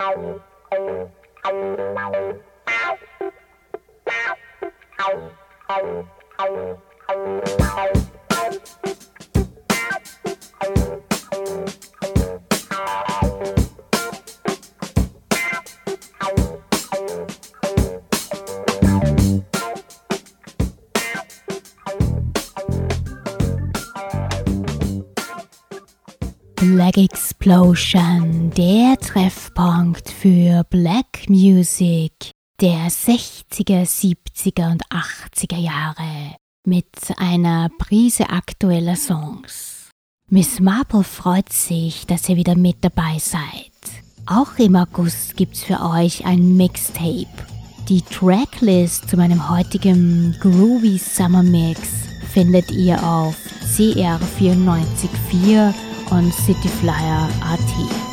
Thank you. Explosion, der Treffpunkt für Black Music der 60er, 70er und 80er Jahre mit einer Prise aktueller Songs. Miss Marple freut sich, dass ihr wieder mit dabei seid. Auch im August gibt's für euch ein Mixtape. Die Tracklist zu meinem heutigen Groovy Summer Mix findet ihr auf cr944 on cityflyer.at.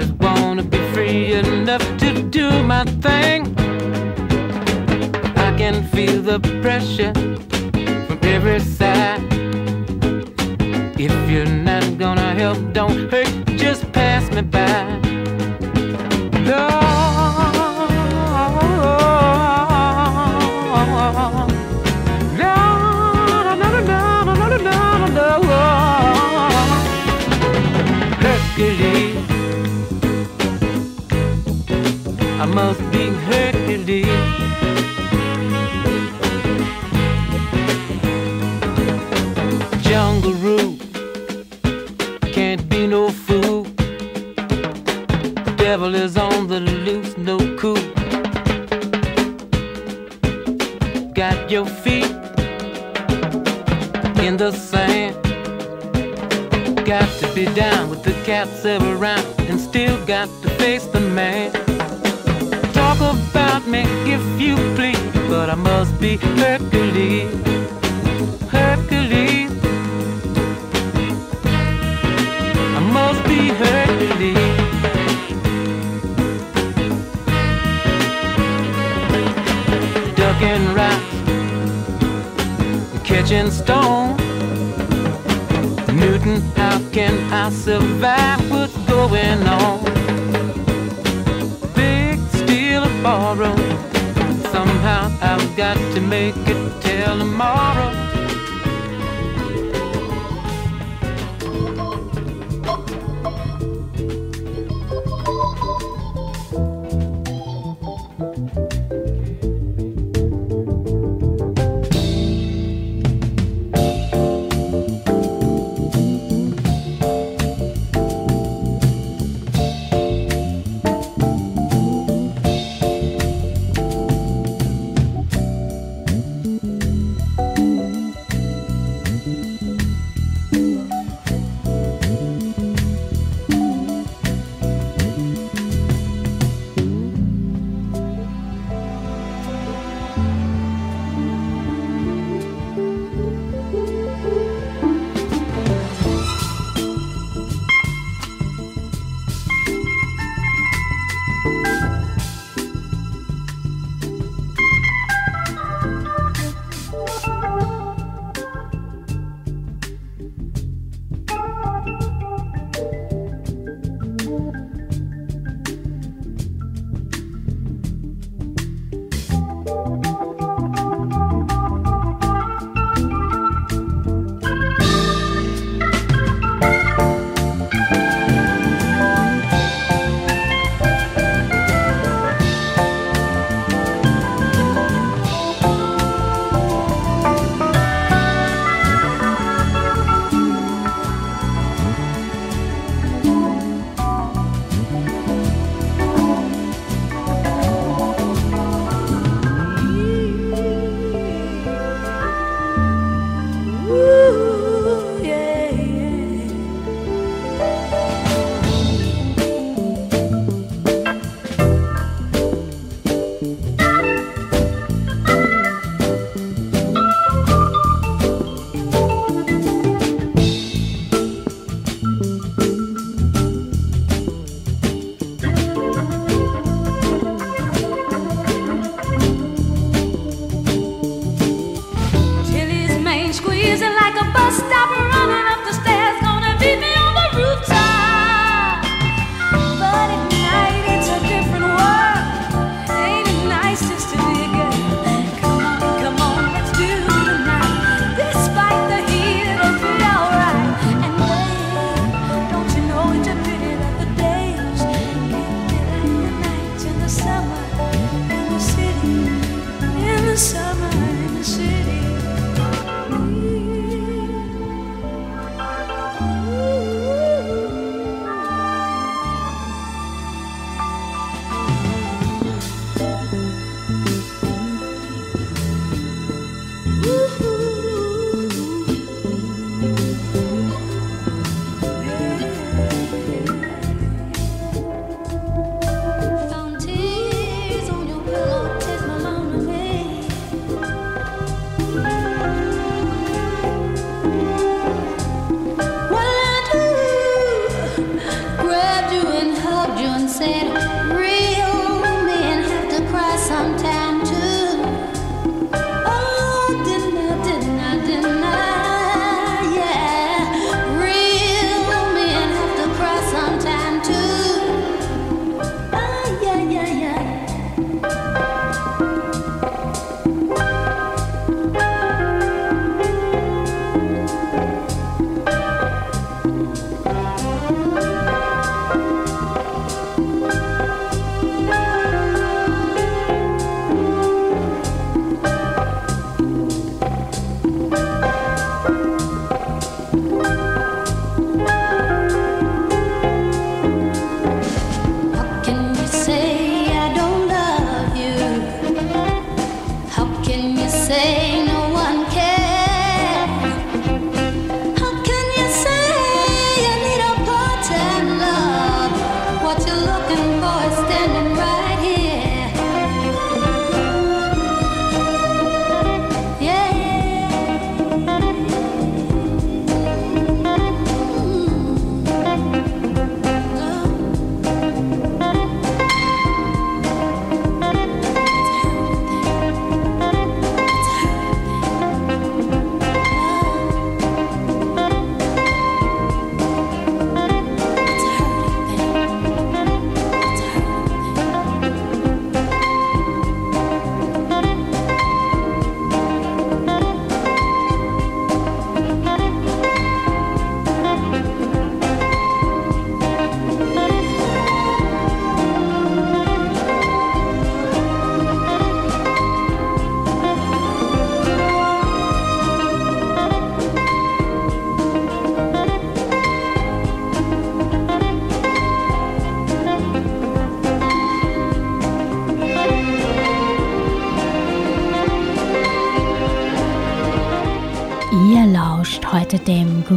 just wanna be free enough to do my thing. I can feel the pressure from every side. If you're not gonna help, don't hurt, just pass me by. Must be Hercules. Jungle rule can't be no fool. Devil is on the loose, no cool. Got your feet in the sand. Got to be down with the cats around and still got to face the man. Hercules. Hercules. I must be Hercules. Ducking rocks, catching stone. Newton, how can I survive what's going on? Make it till tomorrow.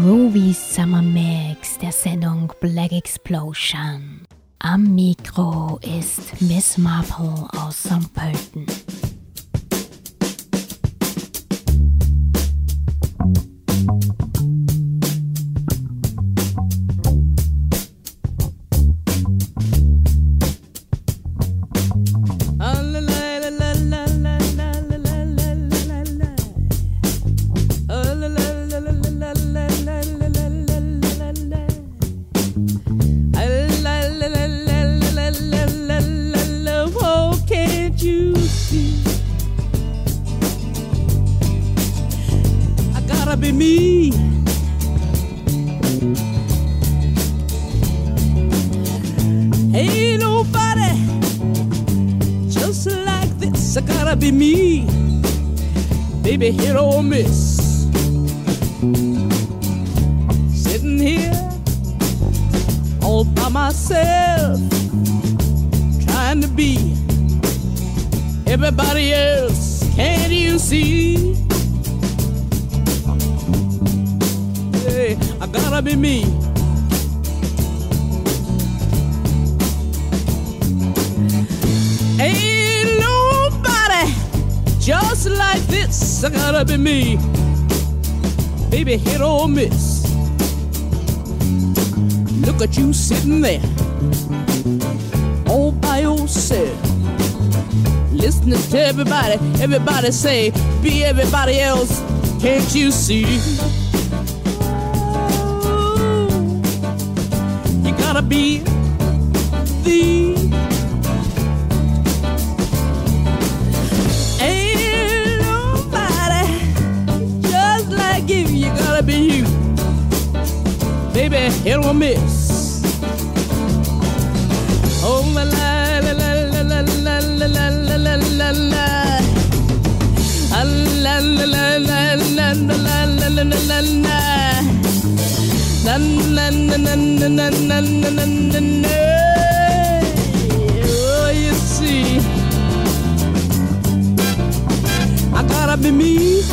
Groovy Summer Mix der Sendung Black Explosion. Am Mikro ist Miss Marple Everybody say, be everybody else. Can't you see? you gotta be the. Ain't just like you. You gotta be you. Baby, hit or miss. Oh, la la la la la la la la la la la Oh, you see, I gotta be me.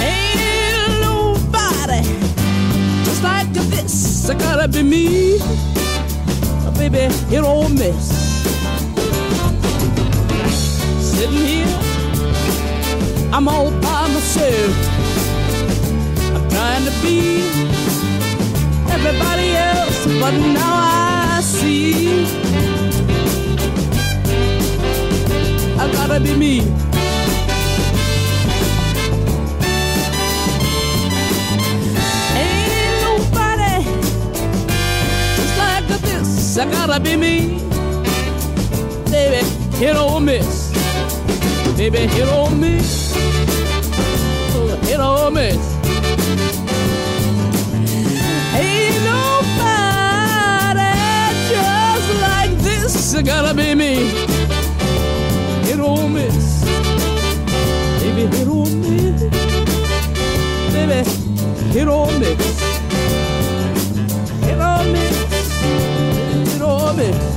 Ain't nobody just like this. I gotta be me, or miss. Sitting here, I'm all by myself. I'm trying to be everybody else, but now I see I gotta be me. Ain't nobody just like this. I gotta be me, baby. Hit or miss. Baby, hit on me. Hit on me. Ain't nobody just like this. Gotta be me. Hit on me. Baby, hit on me. Baby, hit on me. Hit on me. Hit on me.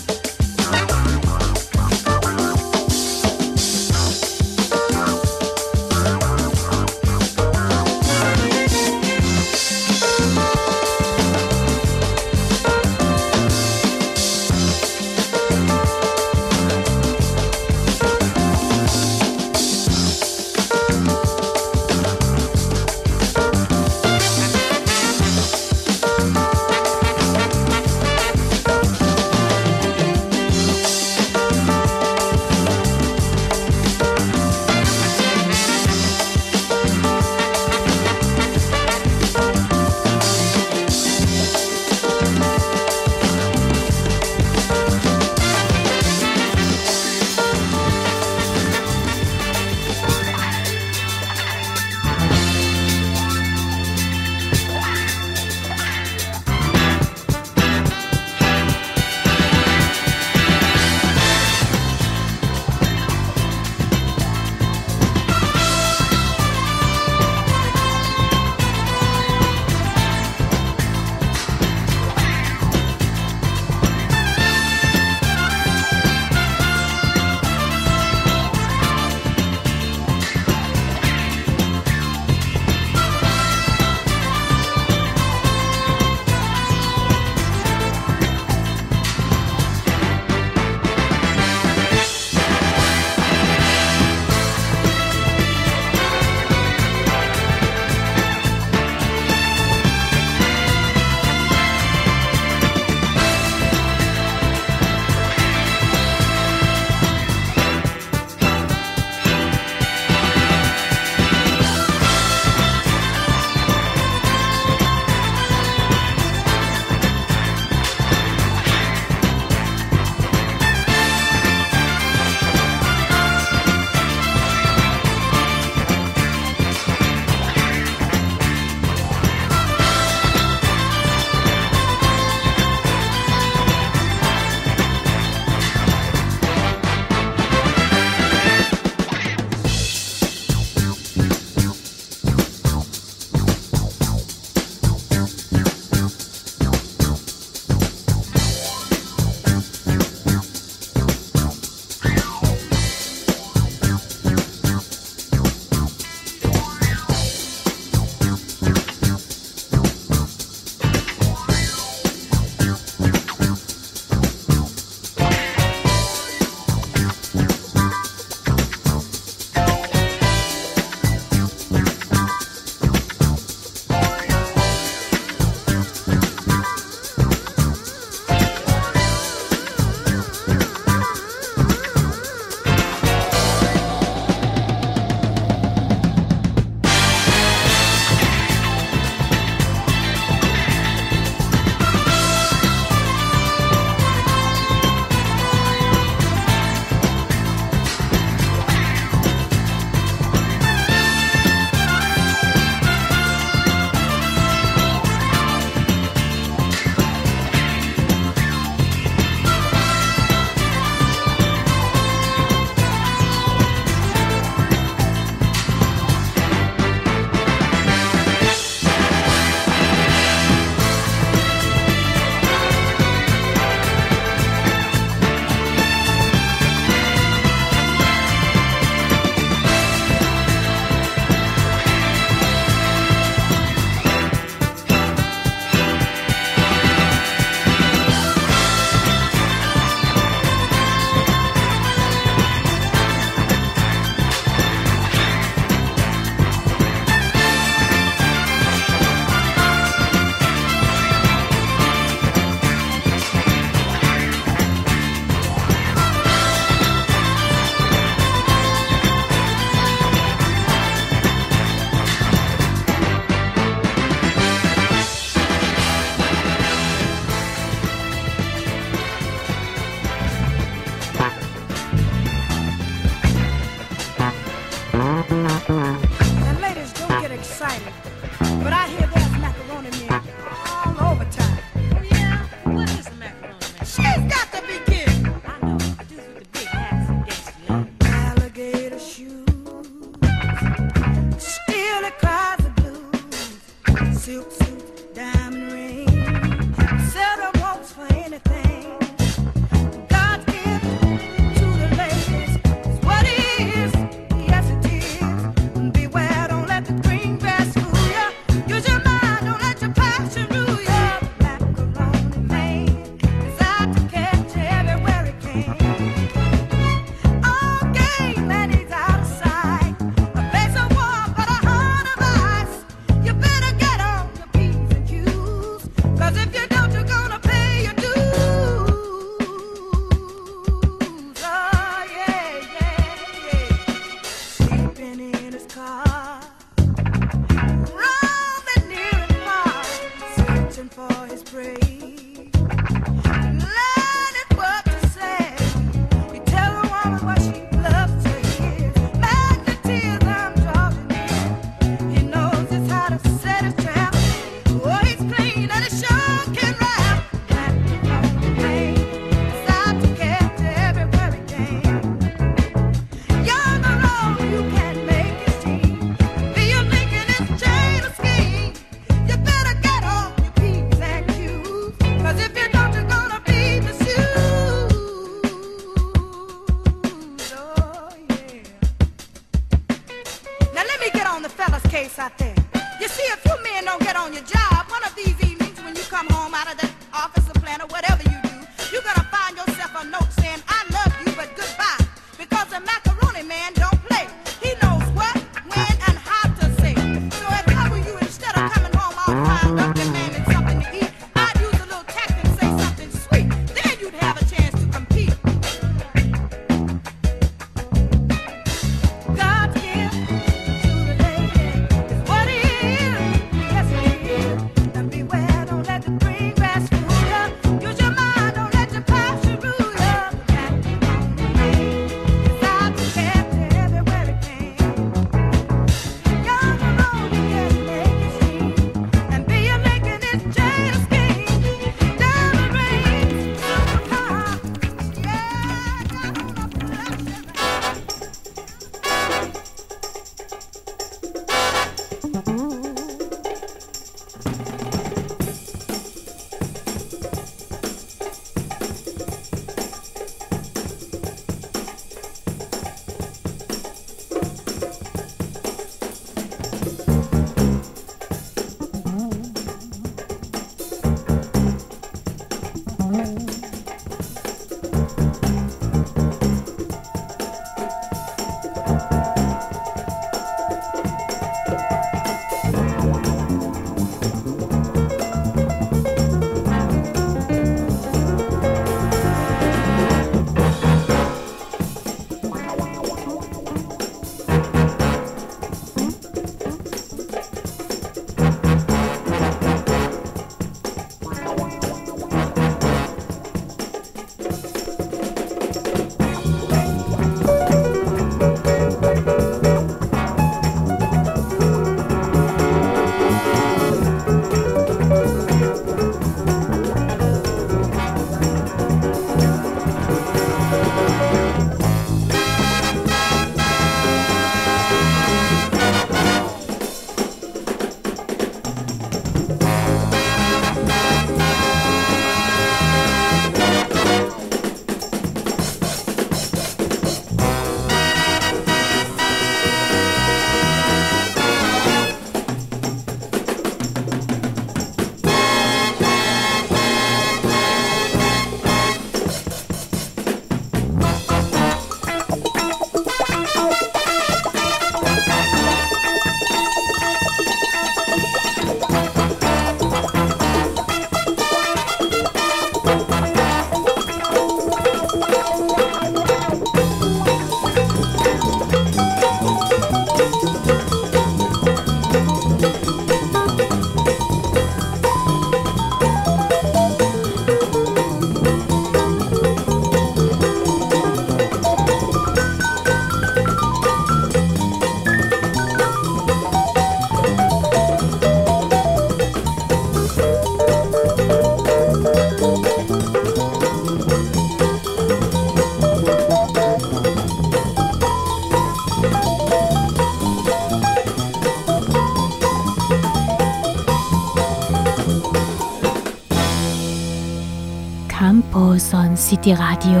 City Radio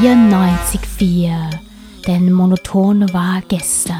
94,4. Den monotone war gestern.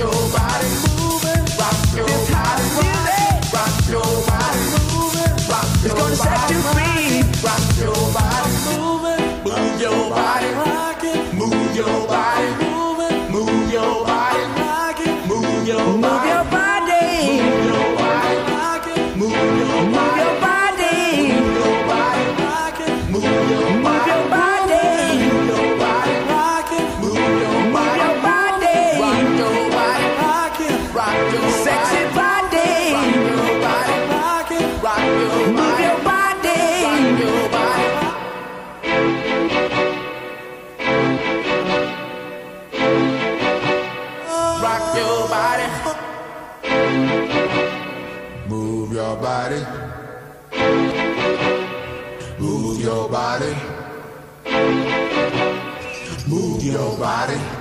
Rock your body, moving, rock your body, rock your body, moving, rock your body. It's gonna set you free. Body. Move your body. Move your body.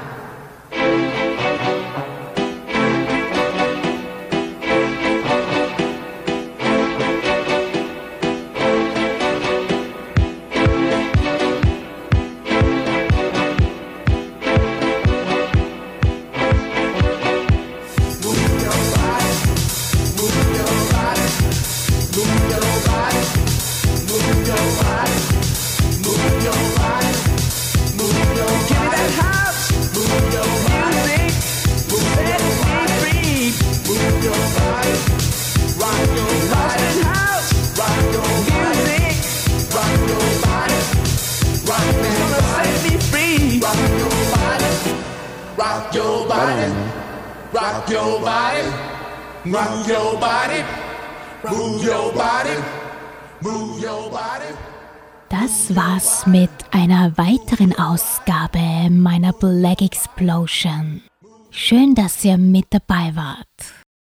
Schön, dass ihr mit dabei wart.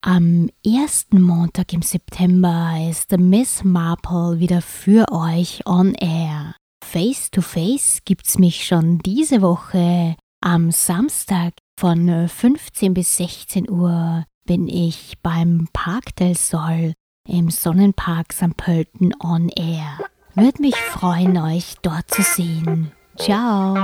Am ersten Montag im September ist Miss Marple wieder für euch on air. Face to Face gibt's mich schon diese Woche. Am Samstag von 15 bis 16 Uhr bin ich beim Park del Sol im Sonnenpark St. Pölten on air. Würde mich freuen, euch dort zu sehen. Ciao.